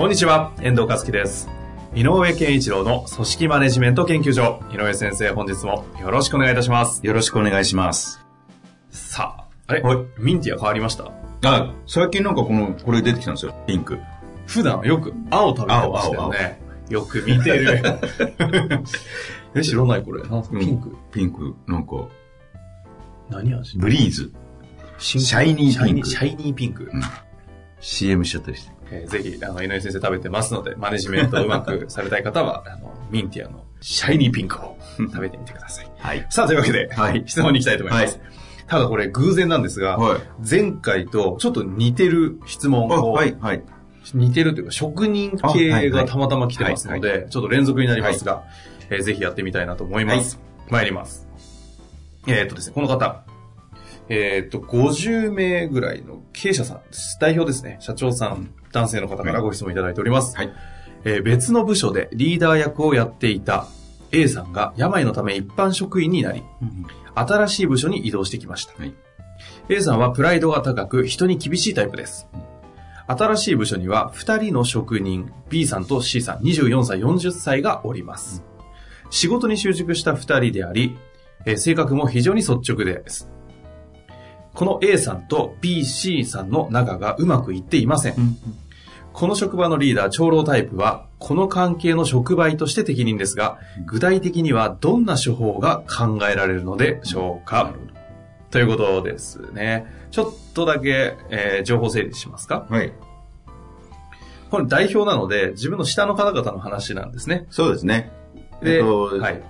こんにちは、遠藤和樹です。井上健一郎の組織マネジメント研究所。井上先生、本日もよろしくお願いいたします。よろしくお願いします。さあ、あれ、はいミンティア変わりました？あ、最近なんかこの、これ出てきたんですよ。ピンク。普段よく青食べてましたよね。よく見てる。え、知らないこれ。ピンク。ピンク、なんか、何味？ブリーズ。シシャイニーピンクシャイニーピンク。CM しちゃったりして。えーぜひ、あの、井上先生食べてますので、マネジメントをうまくされたい方は、あの、ミンティアのシャイニーピンクを食べてみてください。はい。さあ、というわけで、はい質問に行きたいと思います。はただこれ偶然なんですが、はい。前回とちょっと似てる質問あ、を、はい、はい。似てるというか職人系はいがたまたま来てますので、ちょっと連続になりますが、えーぜひやってみたいなと思います。参ります。えーっとですね、この方、えーっと、50名ぐらいの経営者さんです。代表ですね。社長さん、男性の方からご質問いただいております。はい。えー別の部署でリーダー役をやっていた A さんが病のため一般職員になり、新しい部署に移動してきました。はい A さんはプライドが高く人に厳しいタイプです。新しい部署には2人の職人 B さんと C さん24歳40歳がおります。仕事に習熟した2人であり、えー性格も非常に率直です。この A さんと B、C さんの仲がうまくいっていません。この職場のリーダー、長老タイプは、この関係の触媒として適任ですが、具体的にはどんな手法が考えられるのでしょうか？ということですね。ちょっとだけ、えー情報整理しますか？はい。これ代表なので、自分の下の方々の話なんですね。そうですね。で、えっと、はい。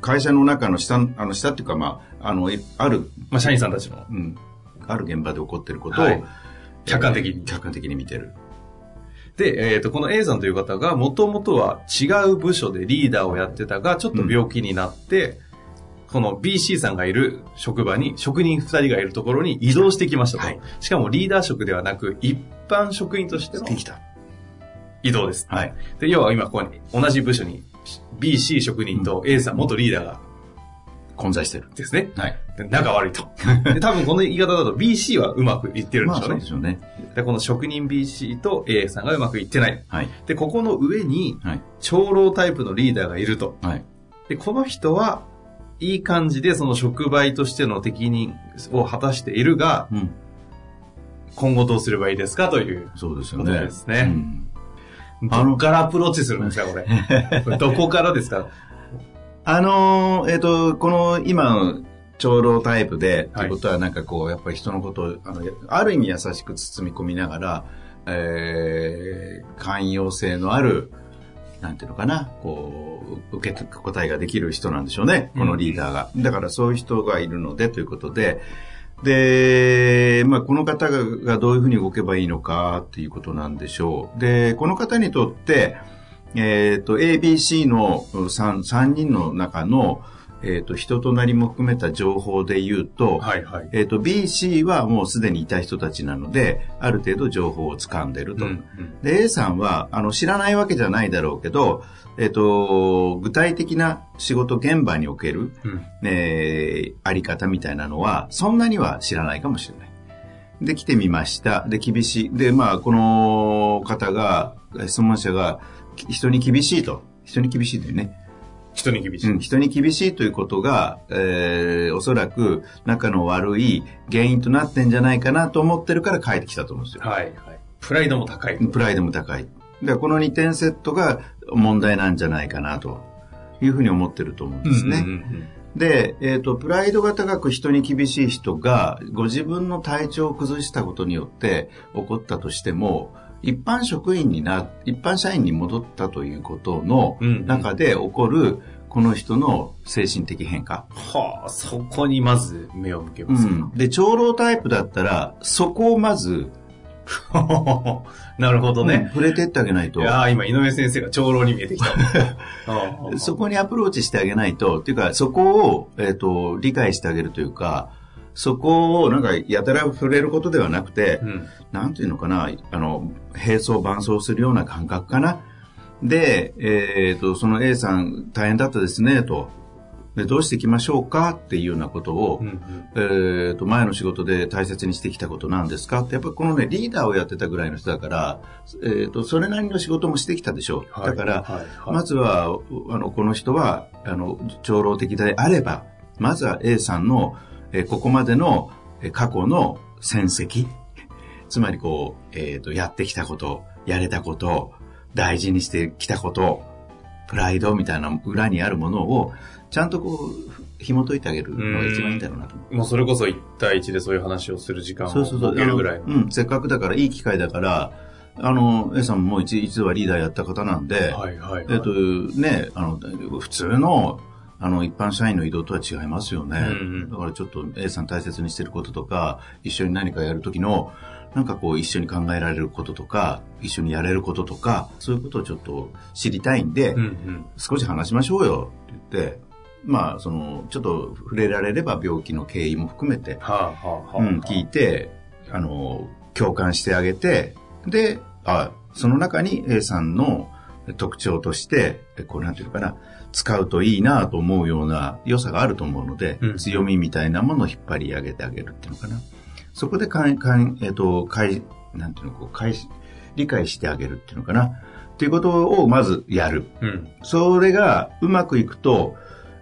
会社の中の下、あの、下っていうか、まあ、あの、いある、まあ、社員さんたちの。うん、ある現場で起こっていることを、はい客観的にえー客観的に見てる。で、えっ、と、この A さんという方が、もともとは違う部署でリーダーをやってたが、ちょっと病気になって、この BC さんがいる職場に、職人2人がいるところに移動してきましたと。はいしかもリーダー職ではなく、一般職員としてのできた。移動です。はい。で、要は今、ここに、同じ部署に、BC 職人と A さん、元リーダーが混在してる。ですね。はい。で仲悪いと。で多分この言い方だと BC はうまくいってるんまあ、でしょうね。そうでしょうね。で、この職人 BC と A さんがうまくいってない。はい。で、ここの上に、はい。長老タイプのリーダーがいると。はい。で、この人は、いい感じでその職場としての適任を果たしているが、うん。今後どうすればいいですかというそうですよことね。ですね。うんどこからアプローチするんですか、これ。これどこからですかあのーえっ、と、この今、長老タイプで、はいってことはなんかこう、やっぱり人のことを、あの、ある意味優しく包み込みながら、えー、寛容性のある、なんていうのかな、こう、受けて答えができる人なんでしょうね、このリーダーが。だからそういう人がいるのでということで、で、まあ、この方ががどういうふうに動けばいいのかっていうことなんでしょう。で、この方にとって、えっ、と、ABC の 3, 三人の中の、えっ、と、人となりも含めた情報で言うと、はいはい。えっ、と、BC はもうすでにいた人たちなので、ある程度情報を掴んでると。うんで、A さんは、あの、知らないわけじゃないだろうけど、えっ、と、具体的な仕事現場における、うんえーあり方みたいなのは、そんなには知らないかもしれない。で、来てみました。で、厳しい。で、まあ、この方が、質問者が、き人に厳しいと。人に厳しいんだよね。人に厳しい。うん、人に厳しいということが、えーおそらく仲の悪い原因となってんじゃないかなと思ってるから帰ってきたと思うんですよ。はいはい。プライドも高いと。プライドも高い。だからこの2点セットが問題なんじゃないかなというふうに思ってると思うんですね。うんうんうんで、えっ、と、プライドが高く人に厳しい人が、ご自分の体調を崩したことによって起こったとしても、一般職員にな、一般社員に戻ったということのうん中で起こる、この人の精神的変化。はあ、そこにまず目を向けますか。で、長老タイプだったら、そこをまず なるほどうんね。触れてってあげないとい。やー今、井上先生が長老に見えてきた。うんそこにアプローチしてあげないと、っていうか、そこを、えっ、と、理解してあげるというか、そこをなんかやたら触れることではなくて、うんなんていうのかな、あの、並走伴走するような感覚かな。で、えっ、と、その A さん大変だったですね、と。で、どうしていきましょうかっていうようなことを、うんうんえっ、と、前の仕事で大切にしてきたことなんですか？って、やっぱりこのね、リーダーをやってたぐらいの人だから、えっ、と、それなりの仕事もしてきたでしょう。はいだから、はいはいまずは、あの、この人は、あの、長老的であれば、まずは A さんの、えーここまでの、えー過去の戦績、つまりこう、えっ、と、やってきたこと、やれたこと、大事にしてきたこと、プライドみたいな裏にあるものを、ちゃんとこう、紐解いてあげるのが一番いいんだろうなと思う。もうそれこそ1対1でそういう話をする時間をそうそうそう。設けるぐらいの。あのうん、せっかくだから、いい機会だから、あの、A さんも一一度はリーダーやった方なんで、はいはいはい。えっと、ね、あの、普通の、あの、一般社員の移動とは違いますよね。うんうんだからちょっと A さん大切にしてることとか、一緒に何かやるときの、なんかこう、一緒に考えられることとか、一緒にやれることとか、そういうことをちょっと知りたいんで、うんうん。少し話しましょうよって言って、まあ、その、ちょっと触れられれば病気の経緯も含めて、はあはあはあ。うん、聞いて、あの、共感してあげて、で、あ、その中に A さんの特徴として、えこうなんていうのかな、使うといいなと思うような良さがあると思うので、うん強みみたいなものを引っ張り上げてあげるっていうのかな。そこでかん、かん、えっ、と、かい、なんていうの、こう、かいし、理解してあげるっていうのかな。っていうことをまずやる。うん。それがうまくいくと、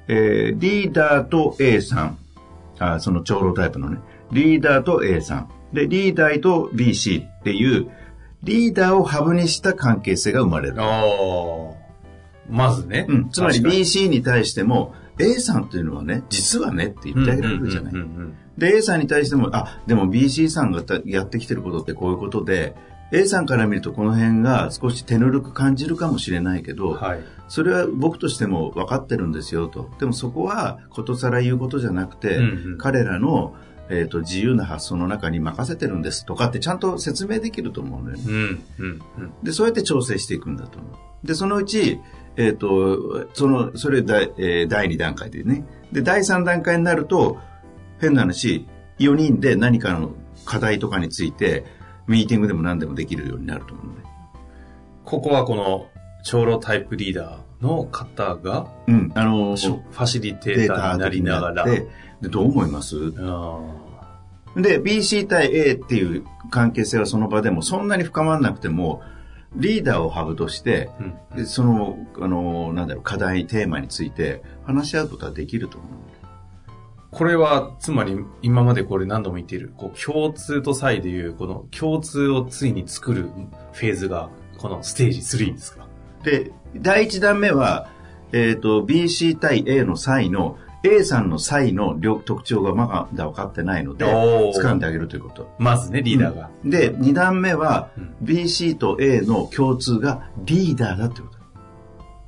えーリーダーと A さん、あその長老タイプのね、リーダーと A さん、で、リーダーと BC っていう、リーダーをハブにした関係性が生まれる。まずね。うん、つまり BC に対しても、A さんっていうのはね、実はねって言ってあげられるじゃない。で、A さんに対しても、あ、でも BC さんがたやってきてることってこういうことで、A さんから見るとこの辺が少し手ぬるく感じるかもしれないけど、はい。それは僕としても分かってるんですよと。でもそこはことさら言うことじゃなくて、うんうん彼らの、えー、と自由な発想の中に任せてるんですとかってちゃんと説明できると思うのよね。うん。うん。うん。で、そうやって調整していくんだと思う。で、そのうち、えっ、と、その、それ第、えー第2段階でね。で、第3段階になると、変な話、4人で何かの課題とかについて、ミーティングでも何でもできるようになると思うのね。ここはこの、長老タイプリーダーの方が、うん。あのファシリテデーーターになりながら。で、どう思います？あで、BC 対 A っていう関係性はその場でもそんなに深まらなくても、リーダーをハブとして、ーうんでその、あの、なんだろう、課題、テーマについて話し合うことはできると思う。これは、つまり、今までこれ何度も言っている、こう、共通と差異でいう、この共通をついに作るフェーズが、このステージ3ですか？で、第一弾目は、えっ、と、BC 対 A の際の、A さんの際の両特徴がまだ分かってないので、掴んであげるということ。まずね、リーダーが。で、二段目はうん、BC と A の共通がリーダーだってこと。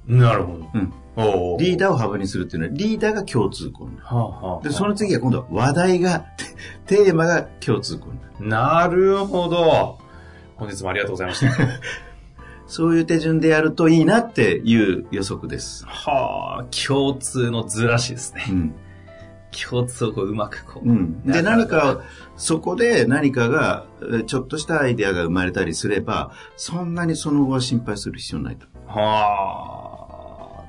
なるほど。うん。おリーダーをハブにするっていうのは、リーダーが共通項になる。はあはあで、その次は今度は話題が、テーマが共通項になる。なるほど。本日もありがとうございました。そういう手順でやるといいなっていう予測です。はあ、共通のずらしですねう。ん。共通をこううまくこう。うん。で、何か、そこで何かが、えーちょっとしたアイデアが生まれたりすれば、そんなにその後は心配する必要ないと。はあ。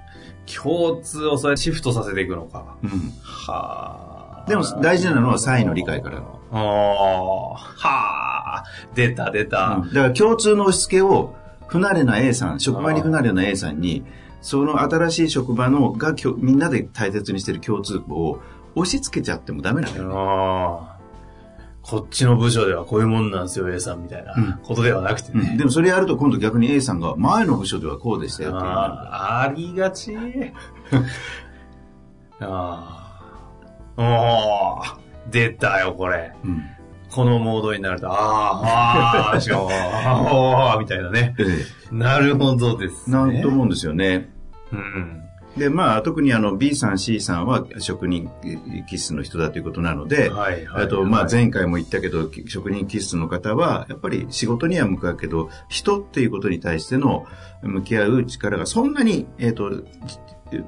共通をそうやってシフトさせていくのか。うん。はあ。でも大事なのは差異の理解からああ。はあ。出た出た。だから共通の押し付けを、不慣れな A さん、職場に不慣れな A さんに、その新しい職場のがきょみんなで大切にしてる共通項を押し付けちゃってもダメなんだよね。ああ。こっちの部署ではこういうもんなんですよ、A さんみたいなうんことではなくてうんね。でもそれやると今度逆に A さんが前の部署ではこうでしたよってあありがち。ああ。おー出たよ、これ。うんこのモードになると、ああ、ああ、しょう、ああ、みたいなね。なるほどですね。なんと思うんですよね。うん。で、まあ、特にあの B さん、C さんは職人気質の人だということなので、はいはいあと、まあ、前回も言ったけど、職人気質の方は、やっぱり仕事には向かうけど、人っていうことに対しての向き合う力がそんなに、えっ、と、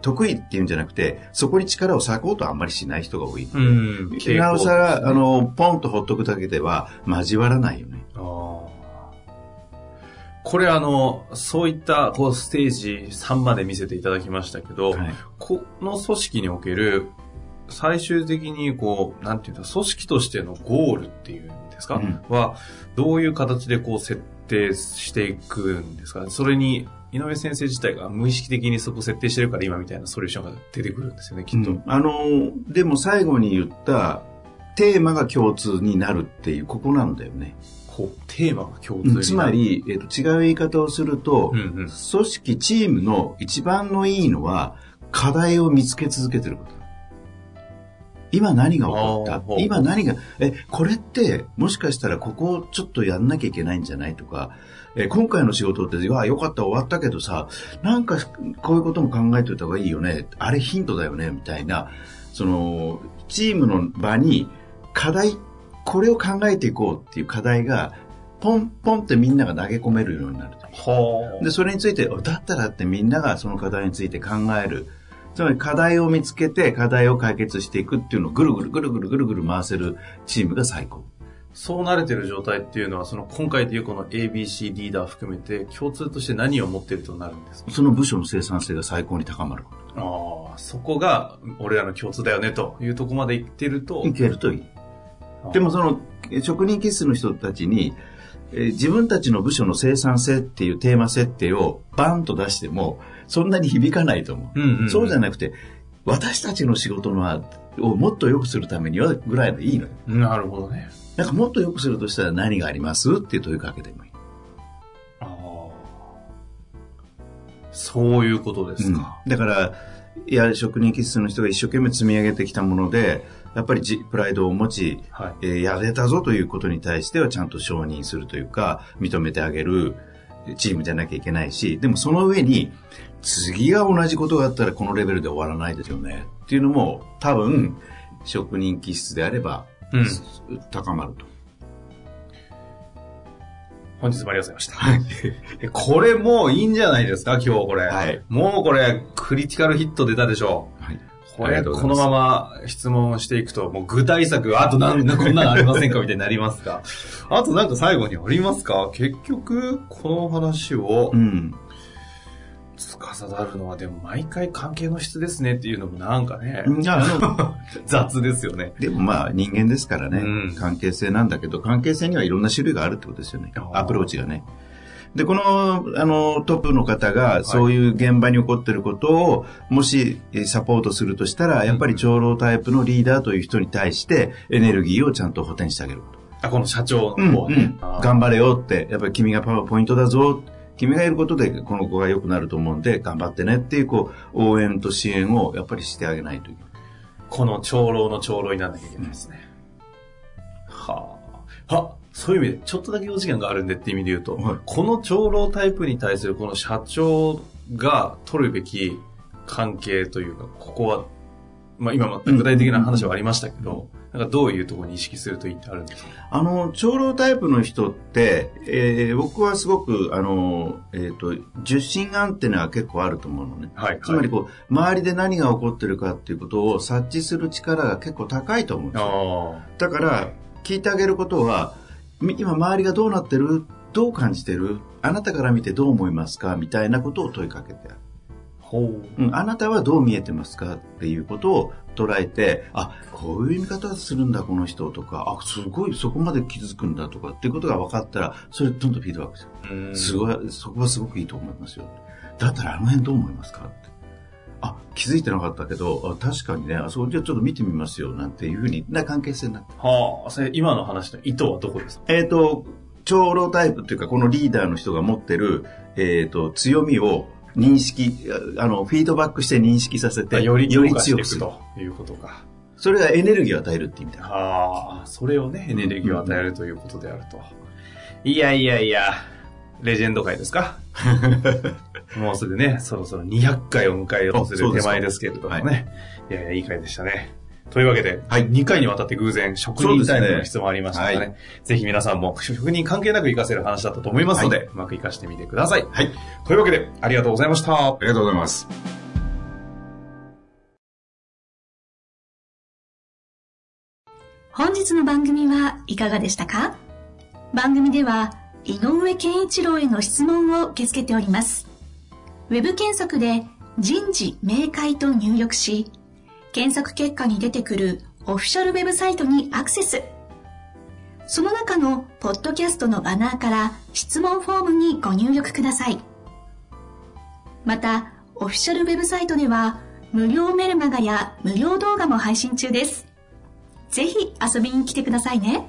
得意っていうんじゃなくて、そこに力を割こうとあんまりしない人が多い。うん。なおさら、あの、ポンとほっとくだけでは交わらないよね。あーこれあの、そういったこうステージ3まで見せていただきましたけど、はいこの組織における最終的にこう、なんていうんだ、組織としてのゴールっていうんですか、うんは、どういう形でこう設定していくんですかそれに、井上先生自体が無意識的にそこ設定してるから今みたいなソリューションが出てくるんですよね、きっと。うんあの、でも最後に言った、テーマが共通になるっていう、ここなんだよね。こう、テーマが共通。つま、り、えっと違う言い方をすると、うんうん。組織、チームの一番のいいのは、課題を見つけ続けてること。今何が起こった？今何が、え、これって、もしかしたらここをちょっとやんなきゃいけないんじゃないとか、え、今回の仕事って、わあ、よかった、終わったけどさ、なんか、こういうことも考えておいた方がいいよね。あれヒントだよね、みたいな、その、チームの場に、課題、これを考えていこうっていう課題が、ポンポンってみんなが投げ込めるようになるで、それについて、だったらってみんながその課題について考える。つまり課題を見つけて課題を解決していくっていうのをぐるぐるぐるぐるぐるぐる回せるチームが最高。そう慣れてる状態っていうのは、その今回でいうこの ABC リーダー含めて共通として何を持っているとなるんですか？その部署の生産性が最高に高まる。ああ、そこが俺らの共通だよねというところまで行ってると。いけるといい。でもその職人気質の人たちに、えー自分たちの部署の生産性っていうテーマ設定をバンと出しても、そんなに響かないと思う。うんうんうんそうじゃなくて、私たちの仕事のはをもっと良くするためにはぐらいでいいのよ。なるほどね。なんかもっと良くするとしたら何がありますっていう問いかけてもいい。ああ。そういうことですか。だから、いや、職人気質の人が一生懸命積み上げてきたもので、やっぱりじプライドを持ち、はい。えーやれたぞということに対してはちゃんと承認するというか、認めてあげるチームじゃなきゃいけないし、でもその上に、次が同じことがあったらこのレベルで終わらないですよね。っていうのも、多分、職人気質であれば、うん。高まると。本日もありがとうございました。えこれもういいんじゃないですか、今日これ。はいもうこれ、クリティカルヒット出たでしょう。はい。これ、このまま質問していくと、もう具体策、あとなんな、こんなのありませんか？みたいになりますか？あとなんか最後にありますか？結局、この話をう、ん。司るのは、でも毎回関係の質ですねっていうのもなんかね、雑ですよね。でもまあ人間ですからね、うん関係性なんだけど、関係性にはいろんな種類があるってことですよねアプローチがね。で、この、あの、トップの方が、そういう現場に起こっていることを、もし、えーサポートするとしたら、やっぱり長老タイプのリーダーという人に対して、エネルギーをちゃんと補填してあげること。あ、この社長うん、の方はねうん。あー頑張れよって、やっぱり君がパワーポイントだぞ。君がいることで、この子が良くなると思うんで、頑張ってねっていう、こう、応援と支援を、やっぱりしてあげないといけない。この長老の長老にならなきゃいけないですね。はあ。は、そういう意味で、ちょっとだけお時間があるんでって意味で言うと、はいこの長老タイプに対するこの社長が取るべき関係というか、ここは、まあ今も具体的な話はありましたけど、なんかどういうところに意識するといいってあるんですか？あの、長老タイプの人って、えー僕はすごく、あの、えっ、と、受信アンテナが結構あると思うのね。はい。つまりこう、周りで何が起こってるかっていうことを察知する力が結構高いと思うんですよ。あだから、聞いてあげることは、み今周りがどうなってる？どう感じてる？あなたから見てどう思いますか？みたいなことを問いかけてある。う。うん、あなたはどう見えてますかっていうことを捉えて、あ、こういう見方するんだ、この人とか、あ、すごいそこまで気づくんだとかっていうことが分かったら、それどんどんフィードバックする。うんすごい、そこはすごくいいと思いますよ。だったらあの辺どう思いますかって。あ、気づいてなかったけど、あ確かにね、あそこじゃあちょっと見てみますよ、なんていうふうにな関係性になって。はあ。それ今の話の意図はどこですか？えっ、と、長老タイプっていうか、このリーダーの人が持ってる、えっ、と、強みを認識、ああの、フィードバックして認識させて、より強くする。くということか。それがエネルギーを与えるって意味だ。ああ、それをね、エネルギーを与えるということであると。いやいやいや、レジェンド界ですか？もうすぐね、そろそろ200回を迎えようとする手前ですけれどもそうね。いやいや、いい回でしたね。というわけで、はい2回にわたって偶然、職人タイプの質問ありましたのでね、そうでぜひ皆さんも職人関係なく活かせる話だったと思いますので、うまく活かしてみてください。はい。というわけで、ありがとうございました。ありがとうございます。本日の番組はいかがでしたか？番組では井上健一郎への質問を受け付けております。ウェブ検索で人事明快と入力し、検索結果に出てくるオフィシャルウェブサイトにアクセス。その中のポッドキャストのバナーから質問フォームにご入力ください。また、オフィシャルウェブサイトでは無料メルマガや無料動画も配信中です。ぜひ遊びに来てくださいね。